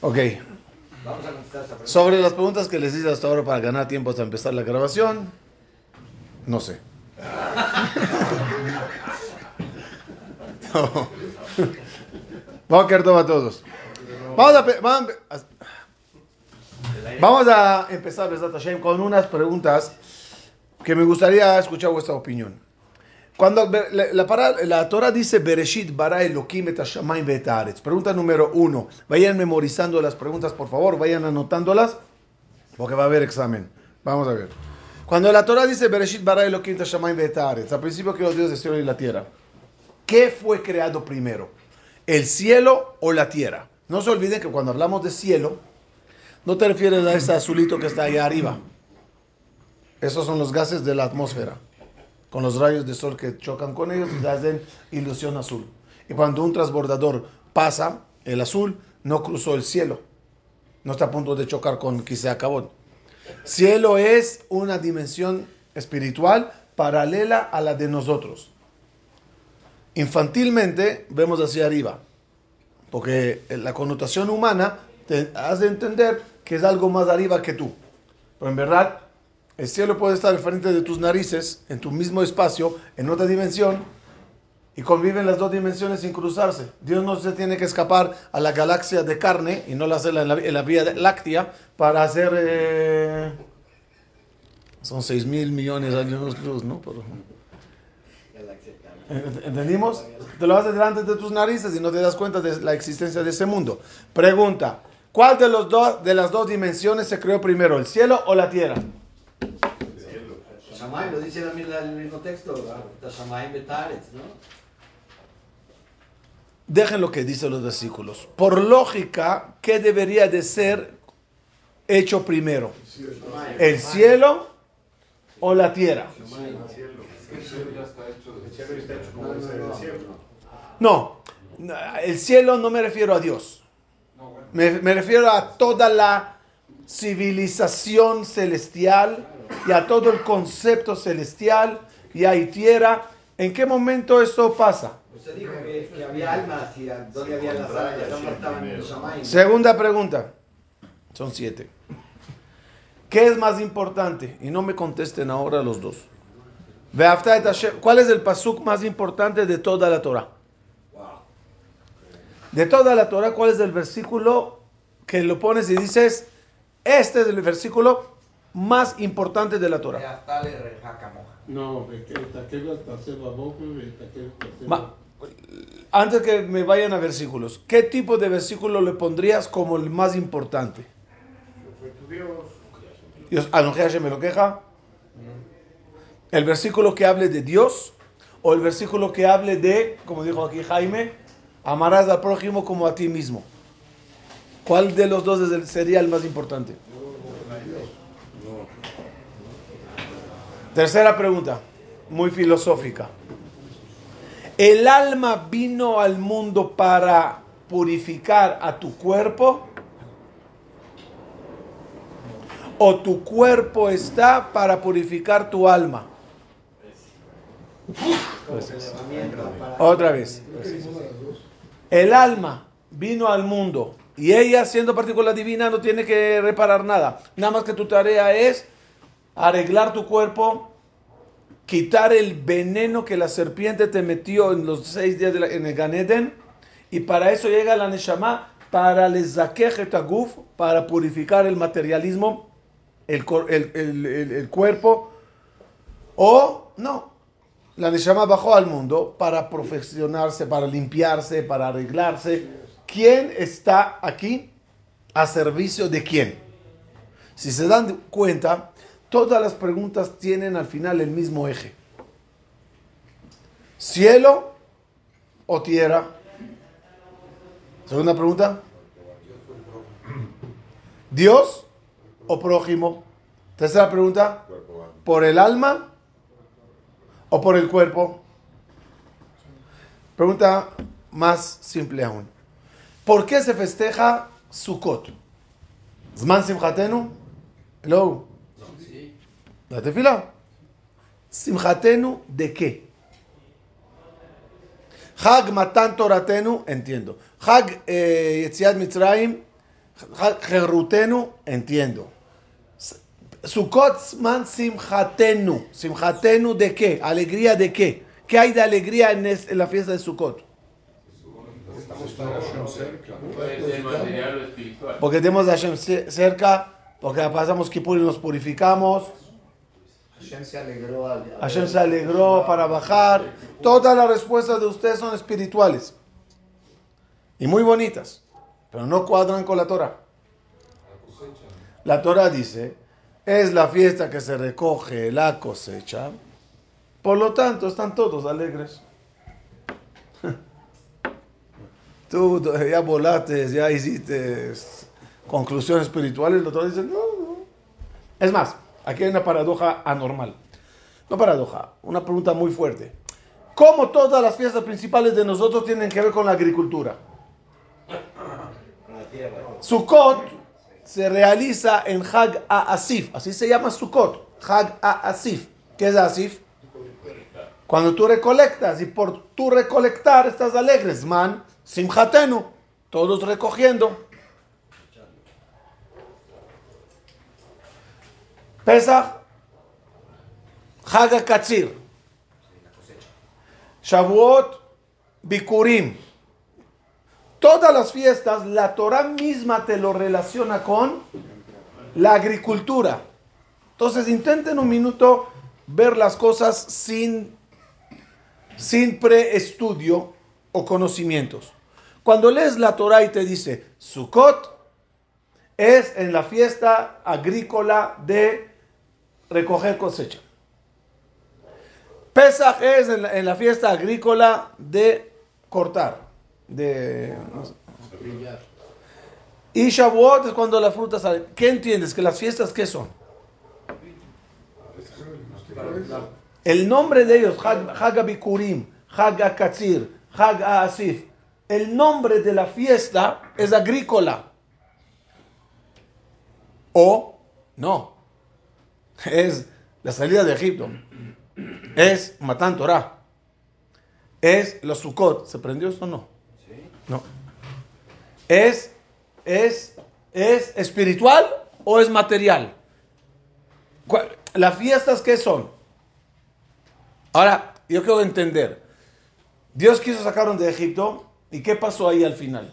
Ok. Sobre las preguntas que les hice hasta ahora para ganar tiempo hasta empezar la grabación, no sé. Vamos a quedar todo a todos. Vamos a, vamos a, empezar con unas preguntas que me gustaría escuchar vuestra opinión. Cuando la, la, Torah dice Bereshit bara Elohim et Pregunta número uno. Vayan memorizando las preguntas, por favor. Vayan anotándolas. Porque va a haber examen. Vamos a ver. Cuando la Torah dice Bereshit bara Elohim et Al principio creó Dios del cielo y la tierra. ¿Qué fue creado primero? ¿El cielo o la tierra? No se olviden que cuando hablamos de cielo, no te refieres a ese azulito que está allá arriba. Esos son los gases de la atmósfera con los rayos de sol que chocan con ellos y hacen ilusión azul. Y cuando un transbordador pasa, el azul no cruzó el cielo. No está a punto de chocar con quizá acabó. Cielo es una dimensión espiritual paralela a la de nosotros. Infantilmente vemos hacia arriba, porque la connotación humana te hace entender que es algo más arriba que tú. Pero en verdad el cielo puede estar frente de tus narices, en tu mismo espacio, en otra dimensión, y conviven las dos dimensiones sin cruzarse. Dios no se tiene que escapar a la galaxia de carne y no la hace en la, vía láctea para hacer... Eh, son 6 mil millones de años luz, ¿no? ¿Entendimos? Te lo haces delante de tus narices y no te das cuenta de la existencia de ese mundo. Pregunta, ¿cuál de, los dos, de las dos dimensiones se creó primero, el cielo o la tierra? Lo dice el texto. Dejen lo que dicen los versículos. Por lógica, ¿qué debería de ser hecho primero? ¿El cielo o la tierra? No, el cielo no me refiero a Dios. Me, me refiero a toda la civilización celestial y a todo el concepto celestial y hay tierra. ¿En qué momento esto pasa? Usted dijo que, había almas y dónde había las almas, Segunda pregunta. Son siete. ¿Qué es más importante? Y no me contesten ahora los dos. ¿Cuál es el pasuk más importante de toda la Torah? De toda la Torah, ¿cuál es el versículo que lo pones y dices, este es el versículo más importante de la Torah. No, antes que me vayan a versículos, ¿qué tipo de versículo le pondrías como el más importante? Dios, me lo queja. El versículo que hable de Dios o el versículo que hable de, como dijo aquí Jaime, amarás al prójimo como a ti mismo. ¿Cuál de los dos sería el más importante? Tercera pregunta, muy filosófica. ¿El alma vino al mundo para purificar a tu cuerpo? ¿O tu cuerpo está para purificar tu alma? Otra vez. El alma vino al mundo y ella, siendo partícula divina, no tiene que reparar nada. Nada más que tu tarea es arreglar tu cuerpo, quitar el veneno que la serpiente te metió en los seis días en el Ganeden, y para eso llega la Neshama, para les taguf, para purificar el materialismo, el, el, cuerpo, o no, la Neshama bajó al mundo para profesionarse, para limpiarse, para arreglarse. ¿Quién está aquí a servicio de quién? Si se dan cuenta, Todas las preguntas tienen al final el mismo eje. ¿Cielo o tierra? Segunda pregunta. ¿Dios o prójimo? Tercera pregunta. ¿Por el alma o por el cuerpo? Pregunta más simple aún. ¿Por qué se festeja Sukkot? ¿Zman Simchatenu? Hello. La tefila. Simchatenu, ¿de qué? Hag matan toratenu, entiendo. Hag eh, Yetziat Mitzrayim, Jerutenu, entiendo. Sukkot man simchatenu. Simchatenu de qué? ¿Alegría de qué? ¿Qué hay de alegría en, la fiesta de Sukkot? Porque tenemos a Hashem cerca, porque pasamos Kippur y nos purificamos. Hashem se alegró, Hashem se alegró para bajar. Todas las respuestas de ustedes son espirituales y muy bonitas, pero no cuadran con la Torah. La Torah dice, es la fiesta que se recoge la cosecha, por lo tanto están todos alegres. Tú ya volaste, ya hiciste conclusiones espirituales, la Torah dice, no, no. Es más, aquí hay una paradoja anormal. No paradoja, una pregunta muy fuerte. ¿Cómo todas las fiestas principales de nosotros tienen que ver con la agricultura? Sukkot se realiza en Hag Asif, así se llama Sukkot, Hag Asif. ¿Qué es Asif? Cuando tú recolectas y por tu recolectar estás alegres, man, simchatenu, todos recogiendo. Pesach, Hag Katzir, Shavuot, Bikurim. Todas las fiestas, la Torah misma te lo relaciona con la agricultura. Entonces intenten un minuto ver las cosas sin, sin preestudio o conocimientos. Cuando lees la Torah y te dice Sukkot, es en la fiesta agrícola de recoger cosecha. Pesach es en la, en la fiesta agrícola de cortar de... Y Shavuot es cuando la fruta sale. ¿Qué entiendes? ¿Que las fiestas qué son? El nombre de ellos, Hag Abikurim, Hag Katzir, Hag Asif, el nombre de la fiesta es agrícola. O no, es la salida de Egipto, es Matan Torah, es los Sukkot. ¿Se prendió esto o no? No. ¿Es, es, es espiritual o es material? ¿Las fiestas qué son? Ahora, yo quiero entender. Dios quiso sacarnos de Egipto y ¿qué pasó ahí al final?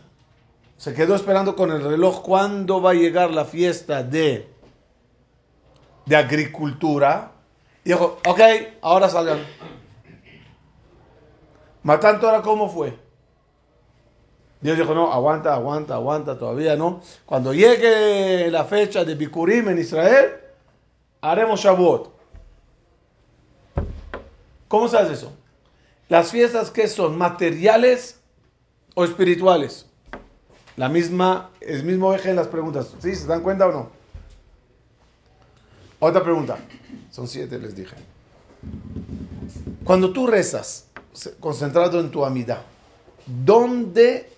Se quedó esperando con el reloj cuándo va a llegar la fiesta de, de agricultura. Y dijo, ok, ahora salgan. Matando ahora, ¿cómo fue? Dios dijo, no, aguanta, aguanta, aguanta, todavía no. Cuando llegue la fecha de Bikurim en Israel, haremos Shavuot. ¿Cómo se hace eso? Las fiestas que son materiales o espirituales. La misma, el mismo eje en las preguntas. ¿Sí? ¿Se dan cuenta o no? Otra pregunta. Son siete, les dije. Cuando tú rezas, concentrado en tu amida, ¿dónde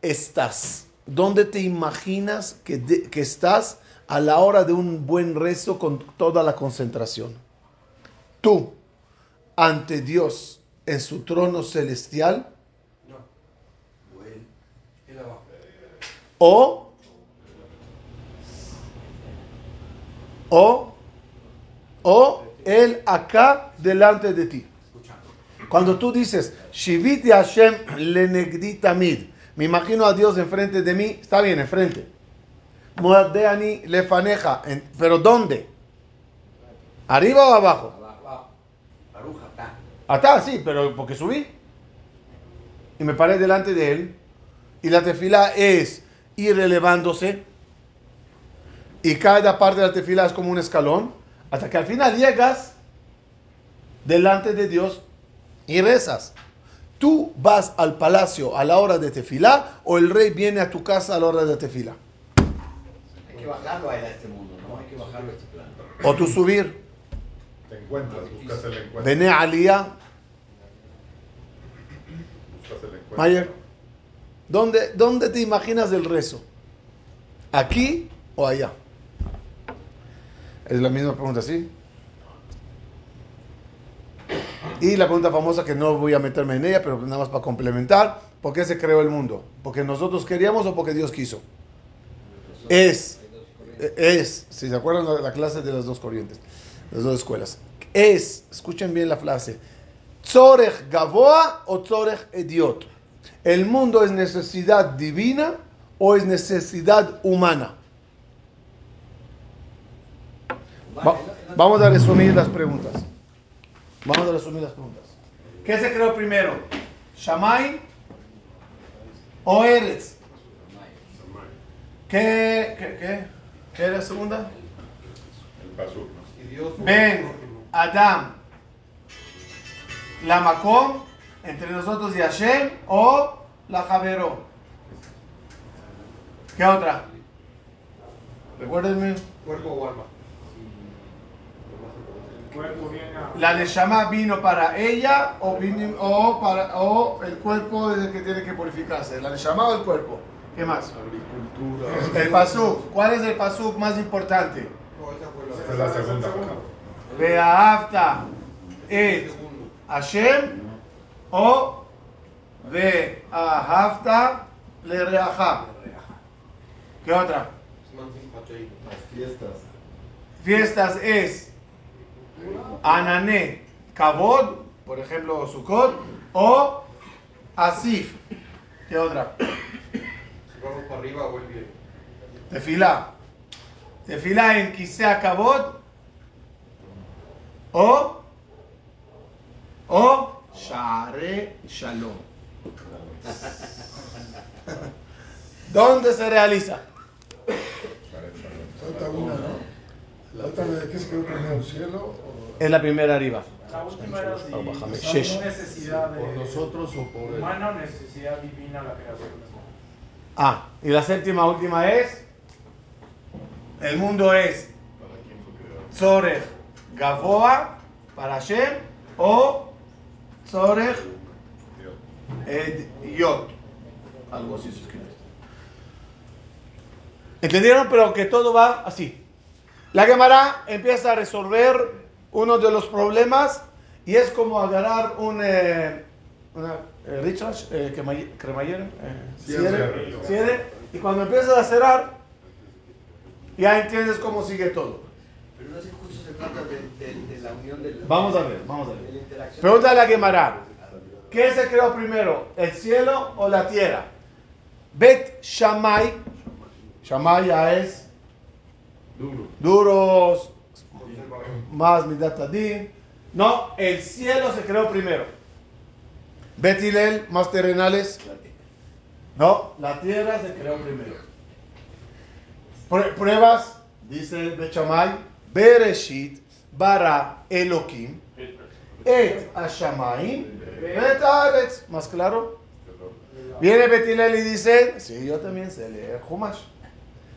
estás? ¿Dónde te imaginas que, que estás a la hora de un buen rezo con toda la concentración? Tú, ante Dios, en su trono celestial. No. O, o, o él acá delante de ti. Cuando tú dices, Shiviti Hashem lenegdi tamid, me imagino a Dios enfrente de mí. Está bien, enfrente. Muadeani lefaneja. ¿Pero dónde? ¿Arriba o abajo? Atá, sí, pero porque subí. Y me paré delante de él. Y la tefila es ir elevándose. Y cada parte de la tefila es como un escalón. Hasta que al final llegas delante de Dios y rezas. ¿Tú vas al palacio a la hora de tefilá o el rey viene a tu casa a la hora de tefilá? Hay que bajarlo a este mundo, ¿no? Hay que bajarlo a este plano. O tú subir. Te encuentras, buscas el encuentro. Vene alía. Buscas el encuentro. Mayer, ¿dónde, ¿dónde te imaginas el rezo? ¿Aquí o allá? Es la misma pregunta, ¿sí? Y la pregunta famosa que no voy a meterme en ella, pero nada más para complementar, ¿por qué se creó el mundo? ¿Porque nosotros queríamos o porque Dios quiso? es, es, si se acuerdan de la clase de las dos corrientes, las dos escuelas, es, escuchen bien la frase, Tzorech Gavoa o Tzorech Ediot. ¿El mundo es necesidad divina o es necesidad humana? vamos a resumir las preguntas. Vamos a resumir las preguntas. ¿Qué se creó primero? ¿Shamay o Eretz? ¿Qué, qué, qué? ¿Qué era la segunda? Ben, Adam, la Macom, entre nosotros y Hashem, o la Javero. ¿Qué otra? Recuérdenme. Cuerpo o alma. La Neshama vino para ella o, o, para, o el cuerpo es el que tiene que purificarse. ¿La Neshama o el cuerpo? ¿Qué más? Agricultura. El pasuk. ¿Cuál es el pasuk más importante? Esta es la segunda. Ve'afta et Hashem o Ve'ahavta le reaja. ¿Qué otra? Fiestas. Fiestas es Anané, Kabod, por ejemplo, Sukkot, o Asif. ¿Qué otra? Si vamos para arriba o el bien. Tefilá. Tefilá en Kisea Kabod, o, o Share Shalom. ¿Dónde se realiza? Falta una, ¿no? ¿La otra de qué se quedó primero, el cielo? Es la primera arriba. La última era si necesidad de ¿Por nosotros o por él? humana necesidad divina la creación. Ah, y la séptima última es, el mundo es Tzorech Gavoa para Hashem o Tzorech Ed Yot. Algo así se escribe. ¿Entendieron? Pero que todo va así. La Gemara empieza a resolver uno de los problemas y es como agarrar un eh, una, eh, Richard, eh, cremall- cremallera, eh, cierre, y cuando empiezas a cerrar, ya entiendes cómo sigue todo. Pero no sé, justo se trata de, de- de la unión de la, Vamos a ver, vamos a ver. Pregúntale a Gemara, ¿qué se creó primero, el cielo o la tierra? Bet Shammai, Shammai ya es duros, más Midat Adin. No, el cielo se creó primero. Bet Hillel, más terrenales. No, la tierra se creó primero. Prue- Pruebas, dice el Bet Shammai, Bereshit, Bara Elohim, Et Hashamayim, Bet Haaretz. ¿Más claro? Viene Bet Hillel y dice, sí, yo también sé leer Humash.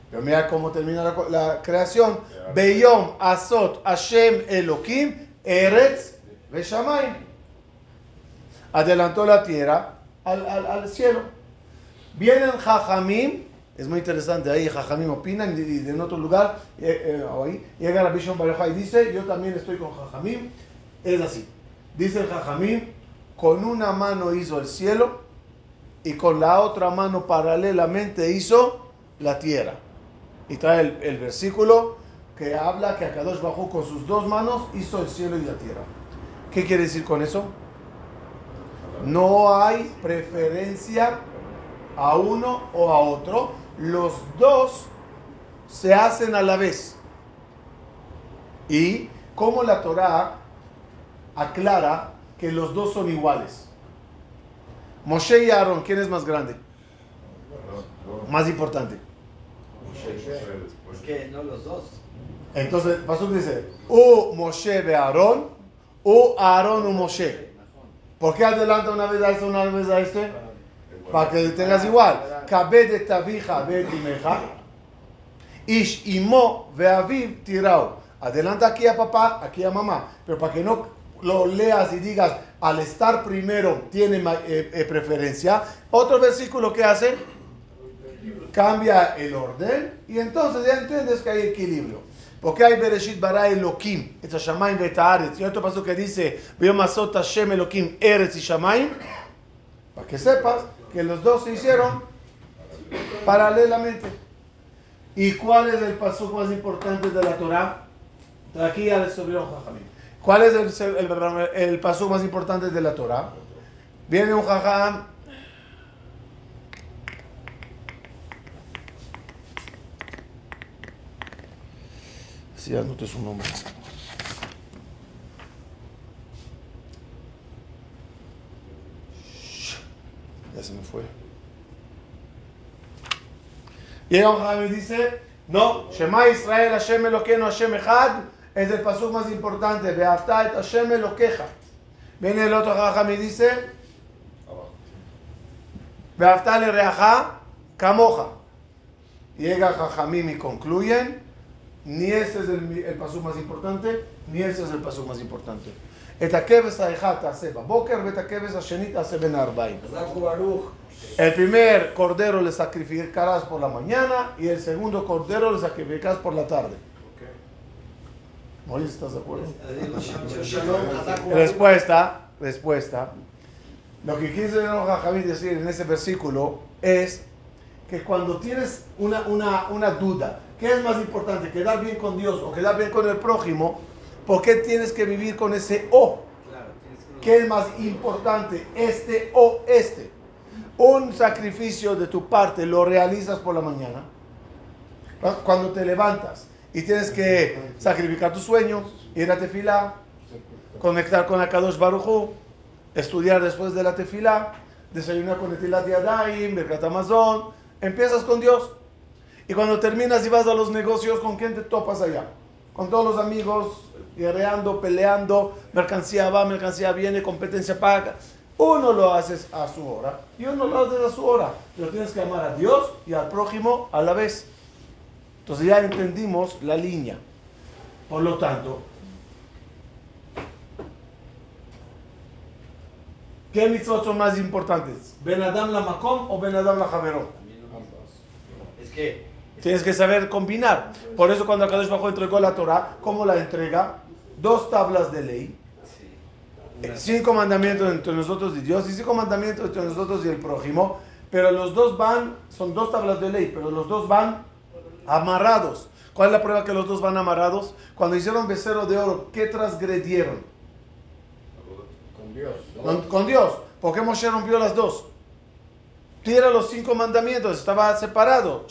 Pero mira cómo termina la, creación. Beyom Asot Hashem Elohim Eretz Veshamayim. Adelantó la tierra al, al- al cielo. Vienen Jajamim, es muy interesante, ahí Jajamim opinan y, y en otro lugar, eh, eh, ahí, llega la Bishon Bareja y dice, yo también estoy con Jajamim, es así. Dice el Jajamim, con una mano hizo el cielo y con la otra mano paralelamente hizo la tierra. Y trae el, el versículo que habla que Akadosh bajó con sus dos manos, hizo el cielo y la tierra. ¿Qué quiere decir con eso? No hay preferencia a uno o a otro. Los dos se hacen a la vez. Y como la Torah aclara que los dos son iguales. Moshe y Aarón, ¿quién es más grande? Más importante. Es que no los dos. Entonces, Pasuk dice, U Moshe ve Aarón, U Aarón u Moshe. ¿Por qué adelanta una vez a este, una vez a este? Para que tengas igual. Et avija ve et imeja. Ish imo ve aviv tirao. Adelanta aquí a papá, aquí a mamá. Pero para que no lo leas y digas, al estar primero tiene eh, eh, preferencia. Otro versículo que hace, cambia el orden y entonces ya entiendes que hay equilibrio. Porque hay Bereshit bara Elohim, et Hashamayim Haaretz. Y otro paso que dice, Hashem Elohim, Eretz y Shamayim. Para que sepas que los dos se hicieron paralelamente. ¿Y cuál es el paso más importante de la Torah? Aquí ya les subieron Jajamín. ¿Cuál es el, paso más importante de la Torah? Viene un Jajam. Si ya anoté su nombre. Ya se me fue. Llega un Jajam y dice, no, Shema Israel, Hashem Eloqueno, Hashem Echad, es el paso más importante. Beafta et Hashem Eloqueja. Viene el otro Jajam y dice, Beafta le reaja, Kamoja. Llega Jajamim y concluyen, ni ese es el, el paso más importante, ni ese es el paso más importante. את הכבש האחד תעשה בבוקר ואת הכבש השני תעשה בין הארבעים. el primer cordero le sacrificarás por la mañana y el segundo cordero le sacrificarás por la tarde. Moisés, ¿estás de acuerdo? Respuesta, respuesta. Lo que quiere Javid decir en ese versículo es que cuando tienes una, una, una duda, ¿qué es más importante, quedar bien con Dios o quedar bien con el prójimo? ¿Por qué tienes que vivir con ese o? ¿Qué es más importante, este o este? Un sacrificio de tu parte lo realizas por la mañana. Cuando te levantas y tienes que sacrificar tu sueño, ir a tefilá, conectar con Akadosh Baruchu, estudiar después de la tefilá, desayunar con Etilat Yadayim, Berkat Amazon, empiezas con Dios. Y cuando terminas y vas a los negocios, ¿con quién te topas allá? Con todos los amigos, guerreando, peleando, mercancía va, mercancía viene, competencia paga. Uno lo haces a su hora y uno lo haces a su hora. Pero tienes que amar a Dios y al prójimo a la vez. Entonces ya entendimos la línea. Por lo tanto, ¿qué mitzvot son más importantes? ¿Ben Adam la Makom o Ben Adam la Javeró? Es que Tienes que saber combinar. Por eso cuando Akadosh Bajo entregó la Torah, ¿cómo la entrega? Dos tablas de ley. Cinco mandamientos entre nosotros y Dios y cinco mandamientos entre nosotros y el prójimo. Pero los dos van, son dos tablas de ley, pero los dos van amarrados. ¿Cuál es la prueba que los dos van amarrados? Cuando hicieron becerro de oro, ¿qué transgredieron? Con Dios. Con, con Dios. ¿Por qué Moshe rompió las dos? Tira los cinco mandamientos, estaba separado.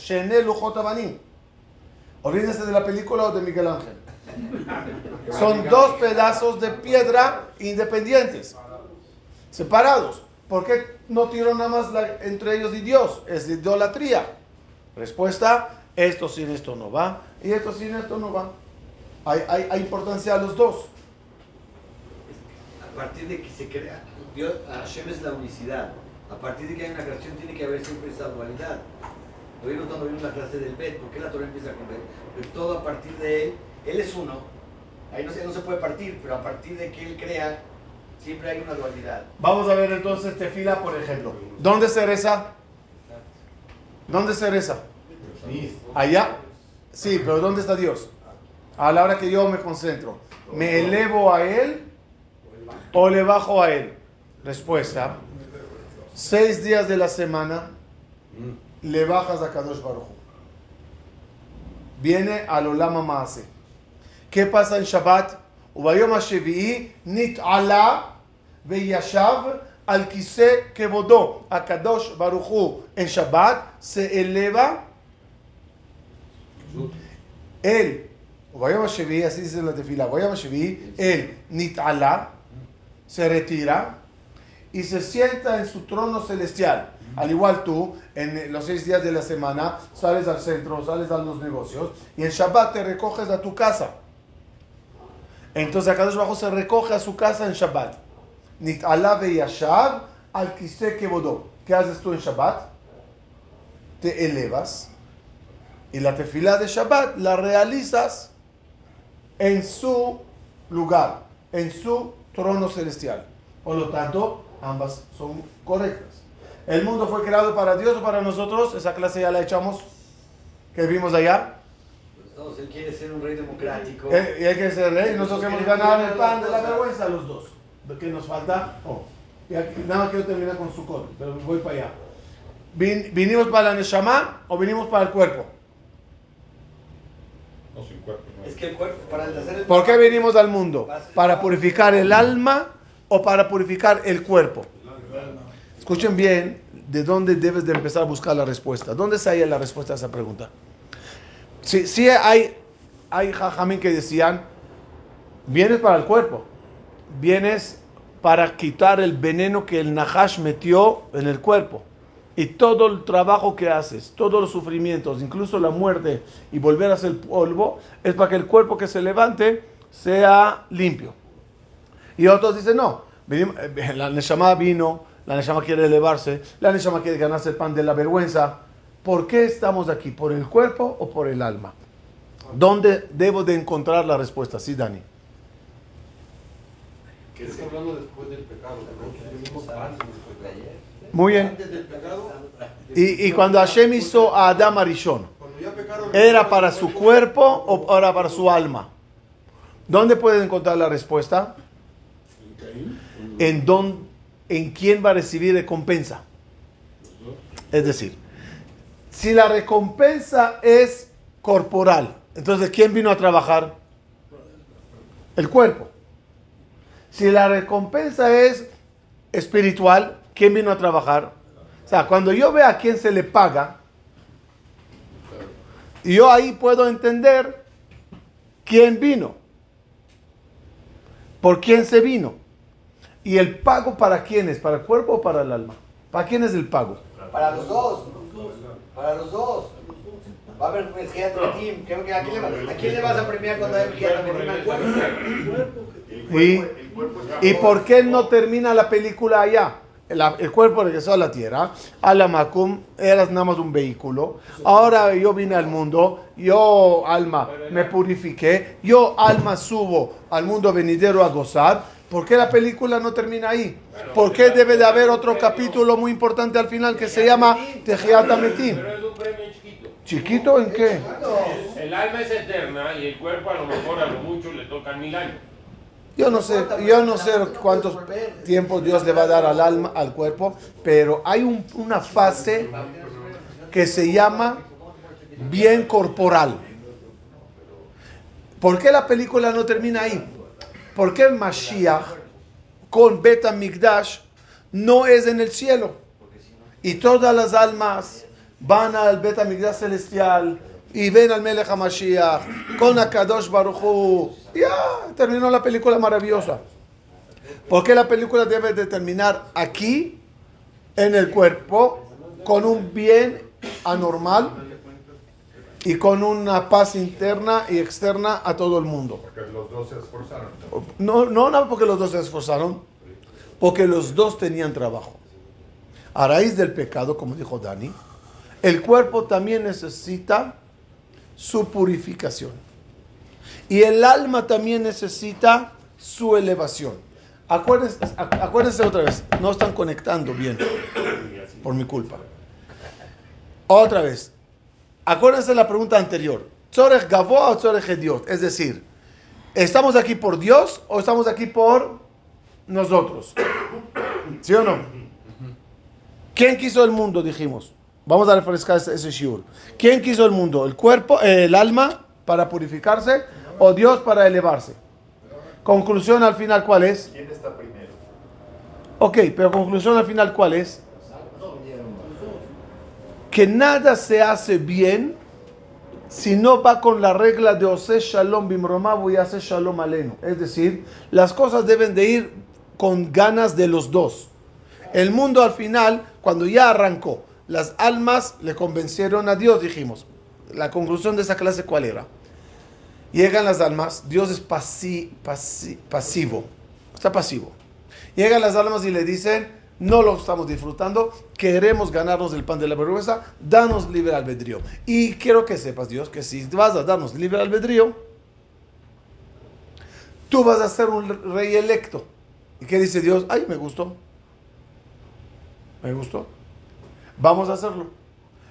Abanim. Olvídense de la película o de Miguel Ángel. Son dos pedazos de piedra independientes, separados. ¿Por qué no tiró nada más entre ellos y Dios? Es idolatría. Respuesta, esto sin esto no va y esto sin esto no va. Hay, hay, hay importancia a los dos. a partir de que se crea, Dios, Hashem es la unicidad. A partir de que hay una creación tiene que haber siempre esa dualidad. Lo vimos cuando vimos la clase del Bet, ¿por qué la Torah empieza con Bet? Pero todo a partir de él, él es uno. Ahí no se, no se puede partir, pero a partir de que él crea, siempre hay una dualidad. Vamos a ver entonces tefila, por ejemplo. ¿Dónde se reza? ¿Dónde se reza? Allá. Sí, pero ¿dónde está Dios? A la hora que yo me concentro. ¿Me elevo a Él o le bajo a Él? Respuesta. Seis días de la semana le bajas a Kadosh Baruj. Viene al Olama Maase. ¿Qué pasa en Shabbat? וביום השביעי נתעלה וישב על כיסא כבודו. הקדוש ברוך הוא en Shabbat se eleva él, וביום השביעי, así dice en la tefila, ביום השביעי, él נתעלה, se retira y se sienta en su trono celestial. Al igual tú, en los seis días de la semana, sales al centro, sales a los negocios y en Shabbat te recoges a tu casa. Entonces acá abajo se recoge a su casa en Shabbat. Nit'ala yashav al kiseh kebodó. ¿Qué haces tú en Shabbat? Te elevas y la tefilá de Shabbat la realizas en su lugar, en su trono celestial. Por lo tanto, ambas son correctas. ¿El mundo fue creado para Dios o para nosotros? Esa clase ya la echamos, que vimos allá. Pues él quiere ser un rey democrático. Eh, Y hay que ser rey. Nosotros queremos ganar el pan de la vergüenza los dos. ¿Qué nos falta? Oh. Y aquí, nada más quiero terminar con su coro, pero voy para allá. Vin- ¿Vinimos para la Neshama o vinimos para el cuerpo? No, sin cuerpo. no. Es que el cuerpo, para hacer el ¿Por qué venimos al mundo? ¿Para purificar el alma o para purificar el cuerpo? Escuchen bien de dónde debes de empezar a buscar la respuesta. ¿Dónde se halla la respuesta a esa pregunta? Sí, sí hay, hay jajamín que decían, vienes para el cuerpo, vienes para quitar el veneno que el Nahash metió en el cuerpo. Y todo el trabajo que haces, todos los sufrimientos, incluso la muerte y volver a ser polvo, es para que el cuerpo que se levante sea limpio. Y otros dicen, no, eh, la Neshama vino, la Neshama quiere elevarse, la Neshama quiere ganarse el pan de la vergüenza. ¿Por qué estamos aquí? ¿Por el cuerpo o por el alma? ¿Dónde debo de encontrar la respuesta? Sí, Dani. Que está hablando después del pecado. Muy bien. Y, y cuando Hashem hizo a Adam Arishon. ¿era para su cuerpo o era para su alma? ¿Dónde pueden encontrar la respuesta? En quién va a recibir recompensa. Es decir, si la recompensa es corporal, entonces ¿quién vino a trabajar? El cuerpo. Si la recompensa es espiritual, ¿quién vino a trabajar? O sea, cuando yo veo a quién se le paga, yo ahí puedo entender quién vino, por quién se vino. ¿Y el pago para quién es? ¿Para el cuerpo o para el alma? ¿Para quién es el pago? Para los dos. Para los dos. Va a haber Mejiat Metim. ¿Qué- qué- ¿A quién le va- a quién le vas a premiar cuando hay Mejiat Metim al cuerpo? ¿Y, ¿Y por qué no termina la película allá? El, el cuerpo regresó a la tierra, a la Macum, eras nada más un vehículo. Ahora yo vine al mundo, yo alma me purifiqué, yo alma subo al mundo venidero a gozar. ¿Por qué la película no termina ahí? ¿Por qué debe de haber otro capítulo muy importante al final que se llama Tejiat Ametim? Pero es un premio chiquito. ¿Chiquito en qué? El alma es eterna y el cuerpo a lo mejor a lo mucho le tocan mil años. Yo no sé, yo no sé cuántos tiempos Dios le va a dar al alma, al cuerpo, pero hay un- una fase que se llama bien corporal. ¿Por qué la película no termina ahí? ¿Por qué Mashiach con Beta Migdash no es en el cielo? Y todas las almas van al Beta Migdash celestial y ven al Melech HaMashiach con Akadosh Baruch Hu. Ya, terminó la película maravillosa. ¿Por qué la película debe de terminar aquí, en el cuerpo, con un bien anormal y con una paz interna y externa a todo el mundo? Porque los dos se esforzaron. No, no, no porque los dos se esforzaron, porque los dos tenían trabajo. A raíz del pecado, como dijo Dani, el cuerpo también necesita su purificación. Y el alma también necesita su elevación. Acuérdense, acu- acuérdense otra vez, no están conectando bien por mi culpa. Otra vez, acuérdense la pregunta anterior. ¿Tzorech Gavoa o Tzorech Hediot? Es decir, ¿estamos aquí por Dios o estamos aquí por nosotros? ¿Sí o no? ¿Quién quiso el mundo? Dijimos. Vamos a refrescar ese, ese shiur. ¿Quién quiso el mundo? ¿El cuerpo, eh, el alma para purificarse o Dios para elevarse? Conclusión al final, ¿cuál es? ¿Quién está primero? Ok, pero conclusión al final, ¿cuál es? Que nada se hace bien si no va con la regla de Ose Shalom Bimromabu y hace Shalom Alenu. Es decir, las cosas deben de ir con ganas de los dos. El mundo al final, cuando ya arrancó, las almas le convencieron a Dios, dijimos. La conclusión de esa clase, ¿cuál era? Llegan las almas, Dios es pasi- pasi- pasivo, está pasivo. Llegan las almas y le dicen, no lo estamos disfrutando, queremos ganarnos el pan de la vergüenza, danos libre albedrío. Y quiero que sepas, Dios, que si vas a darnos libre albedrío, tú vas a ser un rey electo. ¿Y qué dice Dios? Ay, me gustó. Me gustó. Vamos a hacerlo.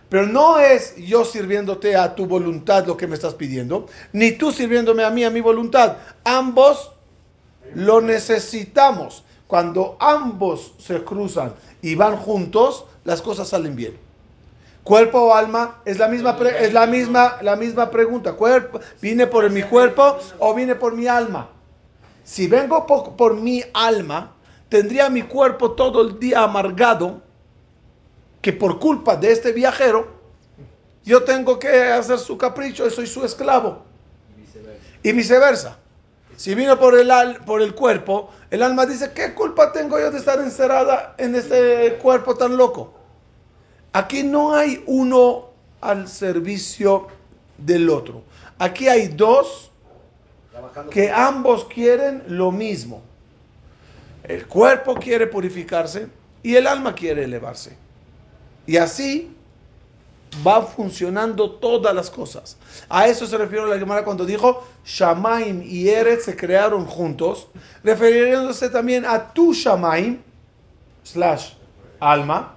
Pero no es yo sirviéndote a tu voluntad lo que me estás pidiendo, ni tú sirviéndome a mí a mi voluntad. Ambos lo necesitamos. Cuando ambos se cruzan y van juntos, las cosas salen bien. Cuerpo o alma es la misma, es la misma, la misma pregunta. Cuerpo, ¿Vine por mi cuerpo o vine por mi alma? Si vengo por, por mi alma, tendría mi cuerpo todo el día amargado que por culpa de este viajero, yo tengo que hacer su capricho y soy su esclavo. Y viceversa. Si vino por el, al- por el cuerpo, el alma dice, ¿qué culpa tengo yo de estar encerrada en este cuerpo tan loco? Aquí no hay uno al servicio del otro. Aquí hay dos que ambos quieren lo mismo. El cuerpo quiere purificarse y el alma quiere elevarse. Y así va funcionando todas las cosas. A eso se refiere la Gemara cuando dijo Shamaim y Eretz se crearon juntos, refiriéndose también a tu Shamaim slash alma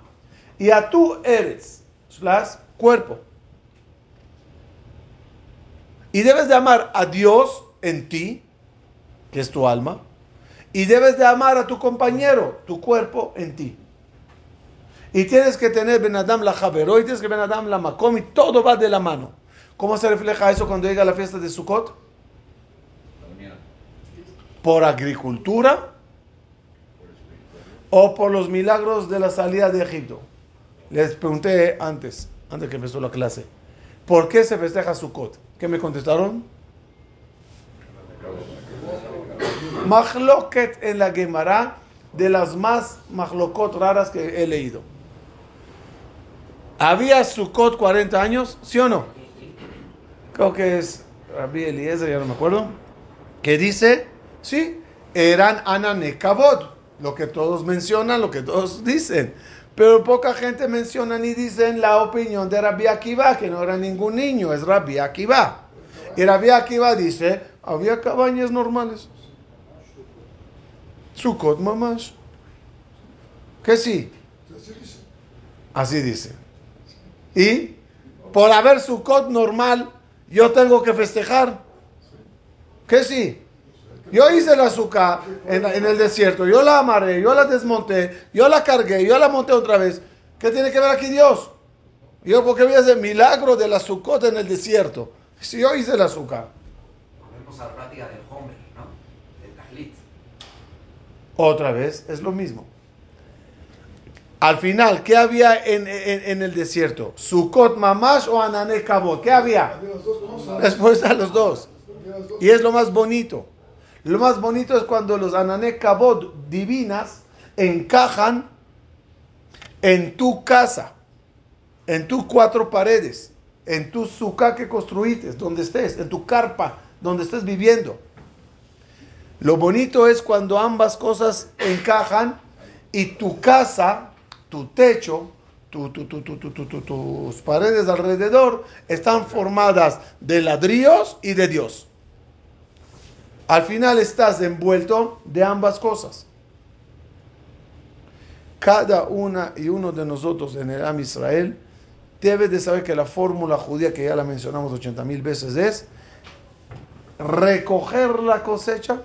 y a tu Eretz slash cuerpo. Y debes de amar a Dios en ti, que es tu alma, y debes de amar a tu compañero, tu cuerpo, en ti. Y tienes que tener Ben Adam la Javero, y tienes que Ben Adam la Makom, y todo va de la mano. ¿Cómo se refleja eso cuando llega la fiesta de Sukkot? ¿Por agricultura? ¿O por los milagros de la salida de Egipto? Les pregunté antes, antes que empezó la clase, ¿por qué se festeja Sukkot? ¿Qué me contestaron? Mahloket en la Gemara, de las más mahlokot raras que he leído. ¿Había Sukkot 40 años? ¿Sí o no? Creo que es Rabbi Eliezer, ya no me acuerdo. Que dice, sí, eran Ananekabod, lo que todos mencionan, lo que todos dicen. Pero poca gente menciona ni dicen la opinión de Rabbi Akiva, que no era ningún niño, es Rabbi Akiva. Y Rabbi Akiva dice, había cabañas normales. Sukkot mamash. Que sí. Así dice. Y por haber Sukkot normal, yo tengo que festejar. Que sí. Yo hice la azúcar en, en el desierto, yo la amarré, yo la desmonté, yo la cargué, yo la monté otra vez. ¿Qué tiene que ver aquí Dios? Yo, ¿por qué voy a hacer milagro de la Sukkot en el desierto? Si yo hice la azúcar. Volvemos a la práctica del Homer, ¿no? Del Tajlit. Otra vez, es lo mismo. Al final, ¿qué había en, en- el desierto? ¿Sukkot mamash o anané kabot? ¿Qué había? Después a los dos. Y es lo más bonito. Lo más bonito es cuando los anané kabot divinas encajan en tu casa, en tus cuatro paredes, en tu suká que construiste, donde estés, en tu carpa, donde estés viviendo. Lo bonito es cuando ambas cosas encajan y tu casa, tu techo, tu- tu- tu- tu- tu- tu- tu- tus paredes alrededor están formadas de ladrillos y de Dios. Al final estás envuelto de ambas cosas. Cada una y uno de nosotros en el Am Israel debe de saber que la fórmula judía, que ya la mencionamos 80 mil veces, es recoger la cosecha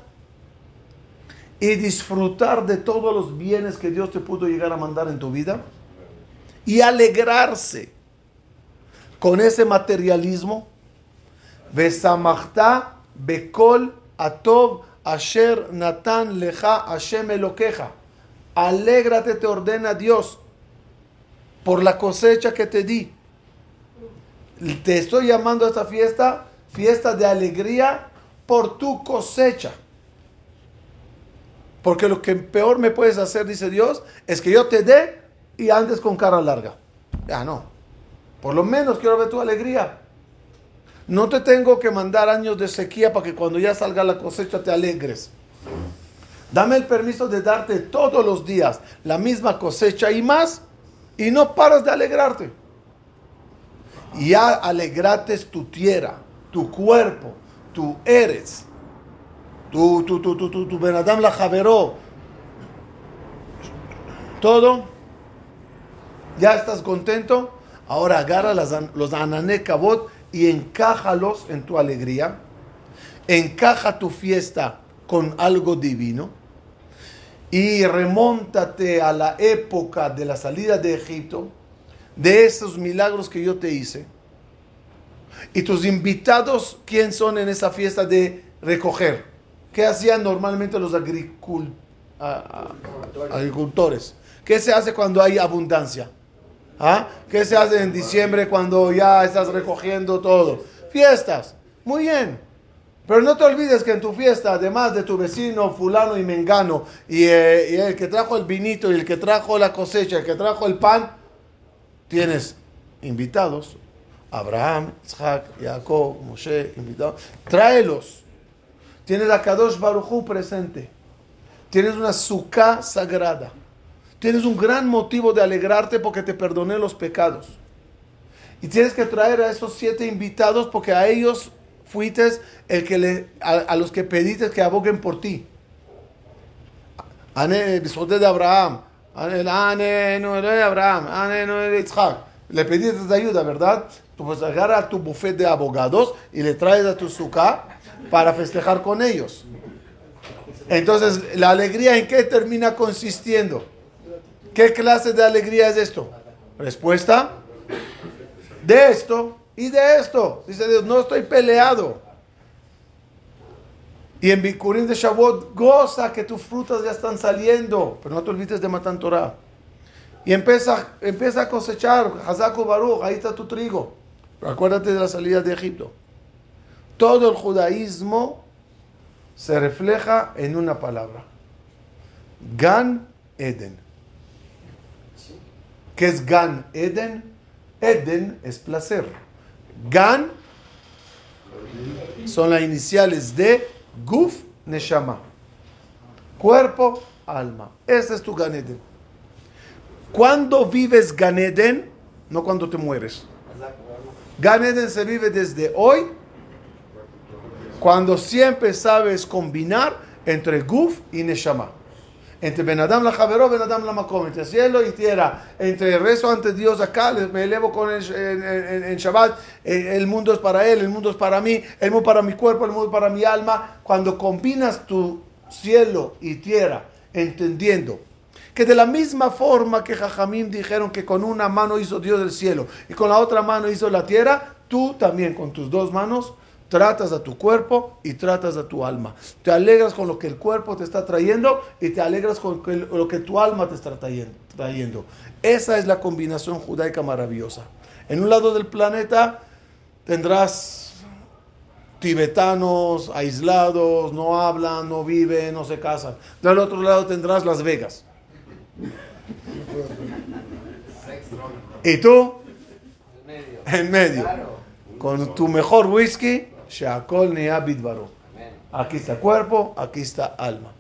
y disfrutar de todos los bienes que Dios te pudo llegar a mandar en tu vida y alegrarse con ese materialismo. Besamachta bekol atov asher natan leja Hashem. Alégrate, te ordena Dios por la cosecha que te di. Te estoy llamando a esta fiesta, fiesta de alegría por tu cosecha. Porque lo que peor me puedes hacer, dice Dios, es que yo te dé y andes con cara larga. Ya no. Por lo menos quiero ver tu alegría. No te tengo que mandar años de sequía para que cuando ya salga la cosecha te alegres. Dame el permiso de darte todos los días la misma cosecha y más y no paras de alegrarte. Ya alegrates tu tierra, tu cuerpo, tu eres, tu, tu, tu, tu, tu, tu Benadam la Javeró. Todo. ¿Ya estás contento? Ahora agarra las los anané kabot y encájalos en tu alegría. Encaja tu fiesta con algo divino. Y remóntate a la época de la salida de Egipto, de esos milagros que yo te hice. Y tus invitados, ¿quién son en esa fiesta de recoger? ¿Qué hacían normalmente los agricultores? ¿Qué se hace cuando hay abundancia? ¿Ah? ¿Qué se hace en diciembre cuando ya estás recogiendo todo? Fiestas. Muy bien. Pero no te olvides que en tu fiesta, además de tu vecino fulano y mengano, y, eh, el que trajo el vinito, y el que trajo la cosecha, el que trajo el pan, tienes invitados. Abraham, Isaac, Jacob, Moshe, invitados. Tráelos. Tienes a Kadosh Baruchu presente. Tienes una suká sagrada. Tienes un gran motivo de alegrarte porque te perdoné los pecados. Y tienes que traer a esos siete invitados porque a ellos fuiste el que le, a, los que pediste que aboguen por ti. De Abraham. Abraham. Le pediste ayuda, ¿verdad? Tú pues agarra tu buffet de abogados y le traes a tu suká para festejar con ellos. Entonces, ¿la alegría en qué termina consistiendo? ¿Qué clase de alegría es esto? Respuesta, de esto y de esto. Dice Dios, no estoy peleado. Y en Bikurim de Shavuot, goza que tus frutas ya están saliendo, pero no te olvides de Matan Torah. Y empieza, a cosechar, Hazaku Baruch, ahí está tu trigo. Acuérdate de la salida de Egipto. Todo el judaísmo se refleja en una palabra. Gan Eden. ¿Qué es Gan Eden? Eden es placer. Gan son las iniciales de Guf Neshama. Cuerpo, alma. Ese es tu Gan Eden. Cuando vives Gan Eden, no cuando te mueres. Gan Eden se vive desde hoy, cuando siempre sabes combinar entre Guf y Neshama. Entre Benadam la Javeró, Benadam la Makom, entre cielo y tierra, entre rezo ante Dios acá, me elevo con el, en, en- en Shabbat, el, el mundo es para Él, el mundo es para mí, el mundo para mi cuerpo, el mundo para mi alma. Cuando combinas tu cielo y tierra, entendiendo que de la misma forma que Jajamim dijeron que con una mano hizo Dios el cielo y con la otra mano hizo la tierra, tú también con tus dos manos tratas a tu cuerpo y tratas a tu alma. Te alegras con lo que el cuerpo te está trayendo y te alegras con lo que tu alma te está trayen- trayendo. Esa es la combinación judaica maravillosa. En un lado del planeta tendrás tibetanos aislados, no hablan, no viven, no se casan. Del otro lado tendrás Las Vegas. ¿Y tú? En medio. Con tu mejor whisky. Aquí está cuerpo, aquí está alma.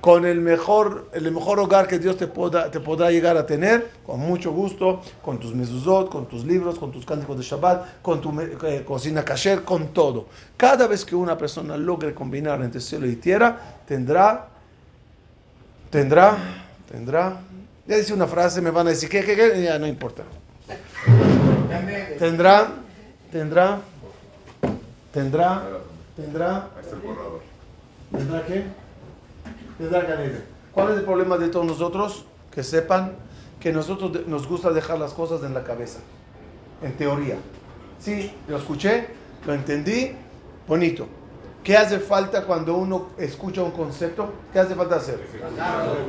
Con el mejor, el mejor hogar que Dios te, poda- te podrá llegar a tener, con mucho gusto, con tus mezuzot, con tus libros, con tus cánticos de Shabbat, con tu eh, cocina kasher, con todo. Cada vez que una persona logre combinar entre cielo y tierra, tendrá, tendrá, tendrá, ya dice una frase, me van a decir, ¿qué, qué, qué? Ya no importa. Tendrá, tendrá, tendrá, tendrá, Ahí está el borrador. ¿tendrá qué? Tendrá canela. ¿Cuál es el problema de todos nosotros? Que sepan que nosotros nos gusta dejar las cosas en la cabeza, en teoría. Sí, lo escuché, lo entendí, bonito. ¿Qué hace falta cuando uno escucha un concepto? ¿Qué hace falta hacer?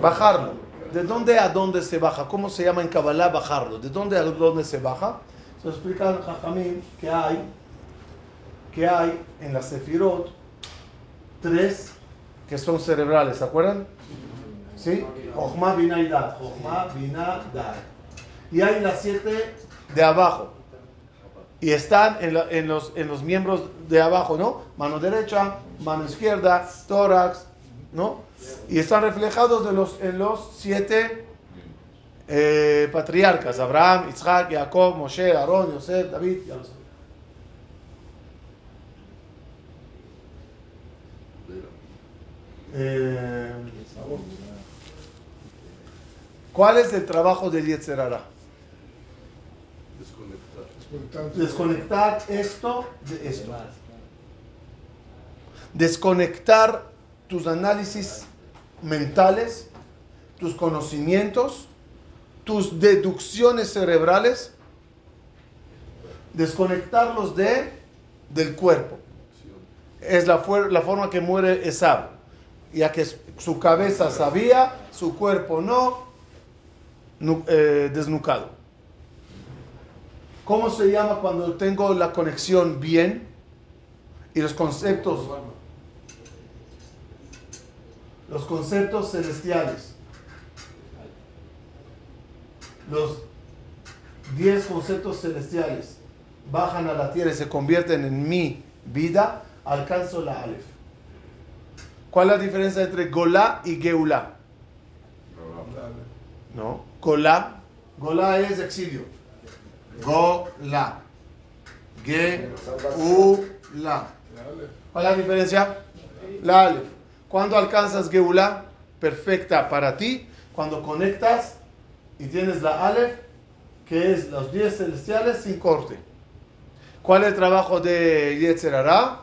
Bajarlo. ¿De dónde a dónde se baja? ¿Cómo se llama en Kabbalah bajarlo? ¿De dónde a dónde se baja? Se explica en Jajamim que hay, que hay en la Sefirot tres que son cerebrales, ¿se acuerdan? ¿Sí? Y. Y hay las siete de abajo. Y están en, los, en los miembros de abajo, ¿no? Mano derecha, mano izquierda, tórax, ¿no? Y están reflejados de los, en los siete eh, patriarcas. Abraham, Isaac, Jacob, Moshe, Aarón, Yosef, David. ya Eh, ¿Cuál es el trabajo del Yetzerara? Desconectar. Desconectar esto de esto. Desconectar tus análisis mentales, tus conocimientos, tus deducciones cerebrales desconectarlos de, del cuerpo. Es la, la forma que muere Esab, ya que su cabeza sabía, su cuerpo no, eh, desnucado. ¿Cómo se llama cuando tengo la conexión bien y los conceptos, los conceptos celestiales, los 10 conceptos celestiales bajan a la tierra y se convierten en mi vida, alcanzo la Aleph. ¿Cuál es la diferencia entre Golá y Geulá? ¿No? Golá, Golá es exilio. Golá. Geulá. ¿Cuál es la diferencia? La Aleph. Cuando alcanzas Geulá, perfecta para ti. Cuando conectas y tienes la Aleph, que es los 10 celestiales sin corte. ¿Cuál es el trabajo de Yetzer Hara?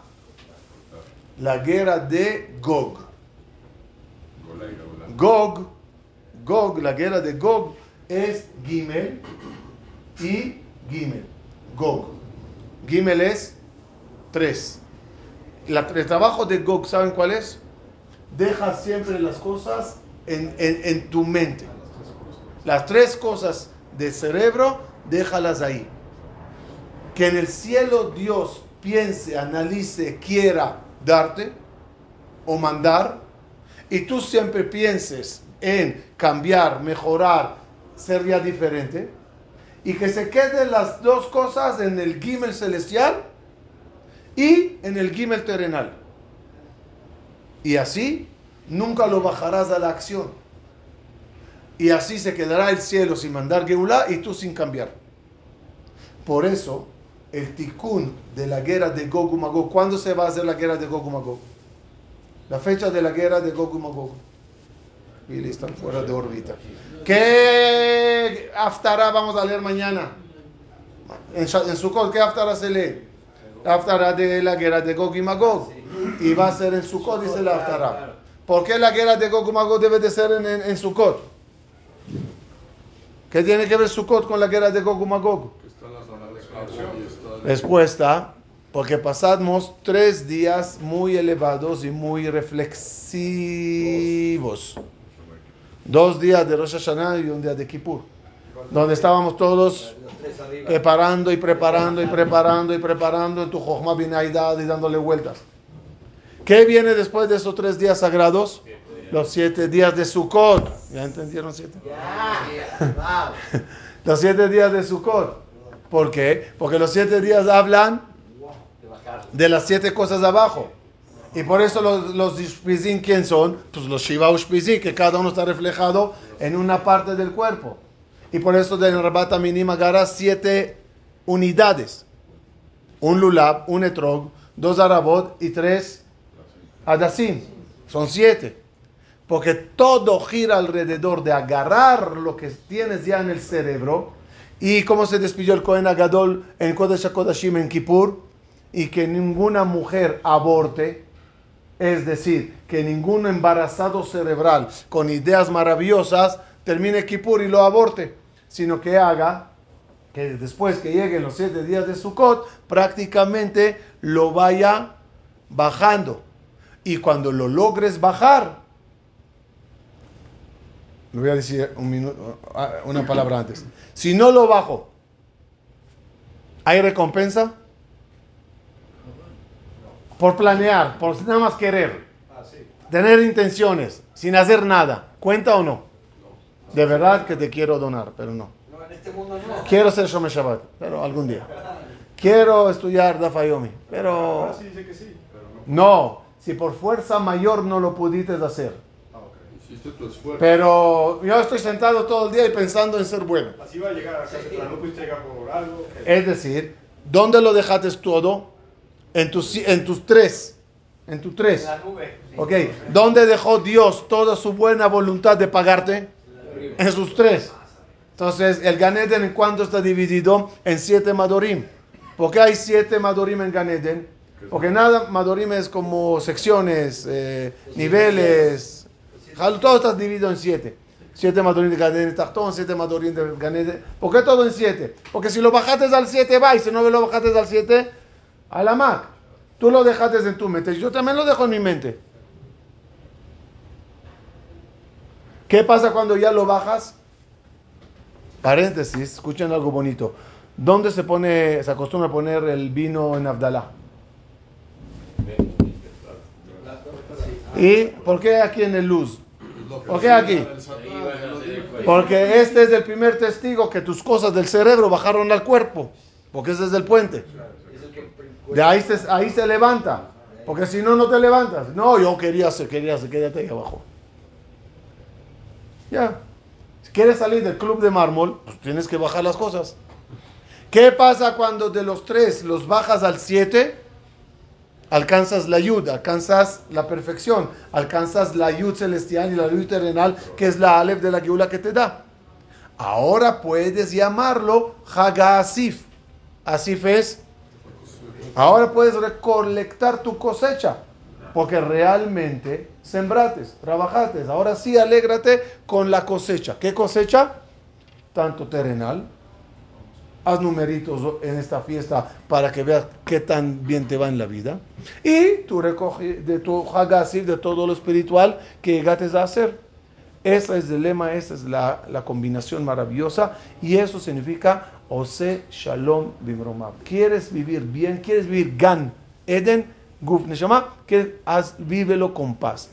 La guerra de Gog. Gog, Gog, la guerra de Gog es Gimel y Gimel. Gog. Gimel es 3. el trabajo de Gog, ¿saben cuál es? Deja siempre las cosas en, tu mente. Las tres cosas del cerebro, déjalas ahí. Que en el cielo Dios piense, analice, quiera darte o mandar, y tú siempre pienses en cambiar, mejorar, ser ya diferente, y que se queden las dos cosas en el Gimel celestial y en el Gimel terrenal. Y así nunca lo bajarás a la acción. Y así se quedará el cielo sin mandar Geulá y tú sin cambiar. Por eso, el tikkun de la guerra de Gog y Magog, ¿cuándo se va a hacer la guerra de Gog y Magog? La fecha de la guerra de Gog y Magog. Y están fuera de órbita. ¿Qué Haftarah vamos a leer mañana? En, en Sukkot, ¿qué Haftarah se lee? La Haftarah de la guerra de Gog y Magog. Y va a ser en Sukkot, dice la Haftarah. ¿Por qué la guerra de Gog y Magog debe de ser en, en, en Sukkot? ¿Qué tiene que ver Sukkot con la guerra de Gog y Magog? Respuesta, porque pasamos tres días muy elevados y muy reflexivos. Dos días de Rosh Hashanah y un día de Kippur. Donde estábamos todos preparando y preparando y preparando y preparando en tu Jochma Binaidad y dándole vueltas. ¿Qué viene después de esos tres días sagrados? Los siete días de Sukkot. ¿Ya entendieron siete? Los siete días de Sukkot. ¿Por qué? Porque los siete días hablan De las siete cosas de abajo. Y por eso los, los Ushpizin, ¿quién son? Pues los Shiva Ushpizin, que cada uno está reflejado en una parte del cuerpo. Y por eso del Rabata Minim agarra siete unidades. Un Lulab, un Etrog, dos Arabot y tres Adasim. Son siete. Porque todo gira alrededor de agarrar lo que tienes ya en el cerebro. Y cómo se despidió el Cohen Agadol en Kodesh HaKodashim en Kippur. Y que ninguna mujer aborte. Es decir, que ningún embarazado cerebral con ideas maravillosas termine Kippur y lo aborte. Sino que haga que después que lleguen los siete días de Sukkot, prácticamente lo vaya bajando. Y cuando lo logres bajar, le voy a decir un minuto, ah, una palabra antes. Si no lo bajo, ¿hay recompensa? Por planear, por nada más querer, tener intenciones, sin hacer nada. ¿Cuenta o no? De verdad que te quiero donar, pero no. Este mundo no. Quiero ser Shomer Shabbat, pero algún día. Quiero estudiar Dafayomi, pero sí. no. Si por fuerza mayor no lo pudiste hacer. Tu esfuerzo. Pero yo estoy sentado todo el día y pensando en ser bueno. Así va a llegar a casa, pero no pudiste llegar por algo. Es decir, ¿dónde lo dejaste todo? En tus, en tus tres. En tus tres. La nube. sí. Ok. ¿Dónde dejó Dios toda su buena voluntad de pagarte? En sus tres. Entonces, el Ganeden, ¿en cuánto está dividido? En siete Madorim. ¿Por qué hay siete Madorim en Ganeden? Porque nada, Madorim es como secciones, eh, niveles. Todo está dividido en siete. Siete Madorín de Ganede Tachtón, siete Madorín de Ganede. ¿Por qué todo en siete? Porque si lo bajaste al siete, va. Y si no lo bajaste al siete, a la Mac. Tú lo dejaste en tu mente. Yo también lo dejo en mi mente. ¿Qué pasa cuando ya lo bajas? Paréntesis, escuchen algo bonito. ¿Dónde se pone, se acostumbra a poner el vino en Abdalá? ¿Y por qué aquí en el luz? ¿Por qué aquí? Porque este es el primer testigo que tus cosas del cerebro bajaron al cuerpo. Porque ese es el puente. De ahí se, ahí se levanta. Porque si no, no te levantas. No, yo quería hacer, quería hacer, quédate ahí abajo. Ya. Si quieres salir del club de mármol, pues tienes que bajar las cosas. ¿Qué pasa cuando de los tres los bajas al siete? Alcanzas la yud, alcanzas la perfección, alcanzas la yud celestial y la yud terrenal, que es la alef de la geula que te da. Ahora puedes llamarlo Haga Asif. Asif es. Ahora puedes recolectar tu cosecha, porque realmente sembrates, trabajates. Ahora sí, alégrate con la cosecha. ¿Qué cosecha? Tanto terrenal. Haz numeritos en esta fiesta para que veas qué tan bien te va en la vida. Y tú recoges de tu hagasif, de todo lo espiritual que llegaste a hacer. Ese es el lema, esa es la, la combinación maravillosa. Y eso significa Ose Shalom Bimromab. ¿Quieres vivir bien? ¿Quieres vivir Gan Eden? Guf Neshama, haz, vívelo con paz.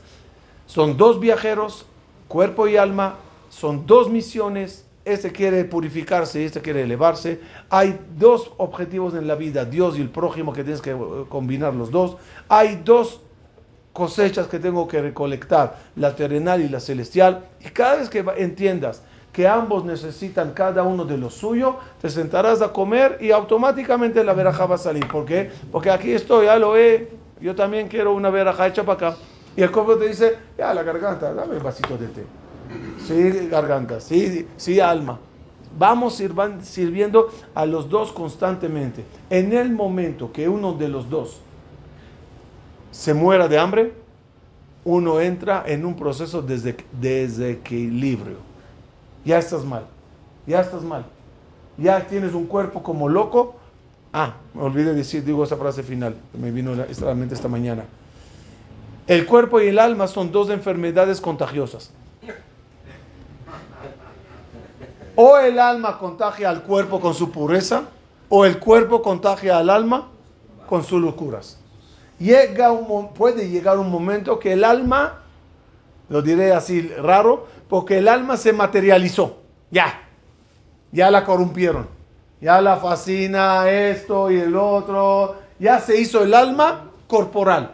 Son dos viajeros, cuerpo y alma, son dos misiones. Este quiere purificarse este quiere elevarse. Hay dos objetivos en la vida, Dios y el prójimo, que tienes que combinar los dos. Hay dos cosechas que tengo que recolectar, la terrenal y la celestial. Y cada vez que entiendas que ambos necesitan cada uno de lo suyo, te sentarás a comer y automáticamente la veraja va a salir. ¿Por qué? Porque aquí estoy, ya lo he, yo también quiero una veraja hecha para acá. Y el cuerpo te dice, ya la garganta, dame un vasito de té. Sí, garganta, sí, sí, alma. Vamos sirviendo a los dos constantemente. En el momento que uno de los dos se muera de hambre, uno entra en un proceso de desequilibrio. Ya estás mal, ya estás mal. Ya tienes un cuerpo como loco. Ah, me olvidé decir, digo esa frase final, me vino a la mente esta mañana. El cuerpo y el alma son dos enfermedades contagiosas. O el alma contagia al cuerpo con su pureza, o el cuerpo contagia al alma con sus locuras. Llega un, puede llegar un momento que el alma, lo diré así raro, porque el alma se materializó. Ya, ya la corrompieron. Ya la fascina esto y el otro. Ya se hizo el alma corporal.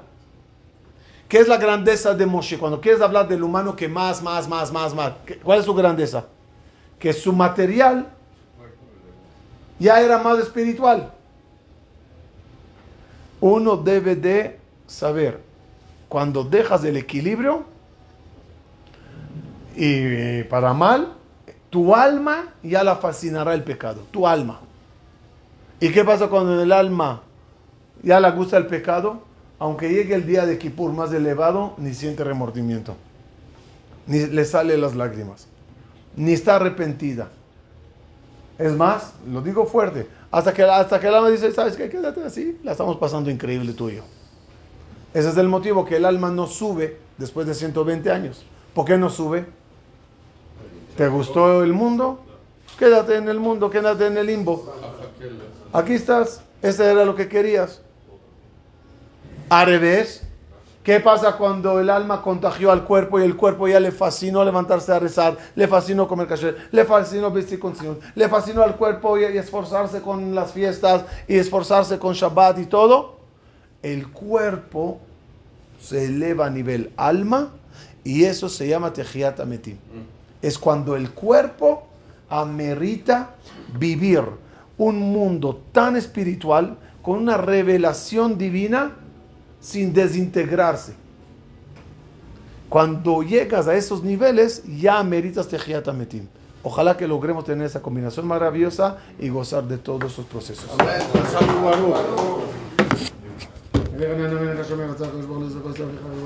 ¿Qué es la grandeza de Moshe? Cuando quieres hablar del humano que más, más, más, más, más. ¿Cuál es su grandeza? Que su material ya era más espiritual. Uno debe de saber, cuando dejas el equilibrio, y para mal, tu alma ya la fascinará el pecado, tu alma. ¿Y qué pasa cuando el alma ya le gusta el pecado? Aunque llegue el día de Kippur más elevado, ni siente remordimiento, ni le salen las lágrimas, ni está arrepentida. Es más, lo digo fuerte, hasta que, el alma dice, ¿sabes qué? Quédate así, la estamos pasando increíble tuyo. Ese es el motivo que el alma no sube después de 120 años. ¿Por qué no sube? ¿Te gustó el mundo? Quédate en el mundo, quédate en el limbo. Aquí estás, ese era lo que querías. Al revés, ¿qué pasa cuando el alma contagió al cuerpo y el cuerpo ya le fascinó levantarse a rezar, le fascinó comer kasher, le fascinó vestir con Sion, le fascinó al cuerpo y, y esforzarse con las fiestas y esforzarse con Shabbat y todo? El cuerpo se eleva a nivel alma y eso se llama Tejiat Ametim. Es cuando el cuerpo amerita vivir un mundo tan espiritual con una revelación divina sin desintegrarse. Cuando llegas a esos niveles, ya meritas Tejiat Ametim. Ojalá que logremos tener esa combinación maravillosa y gozar de todos esos procesos.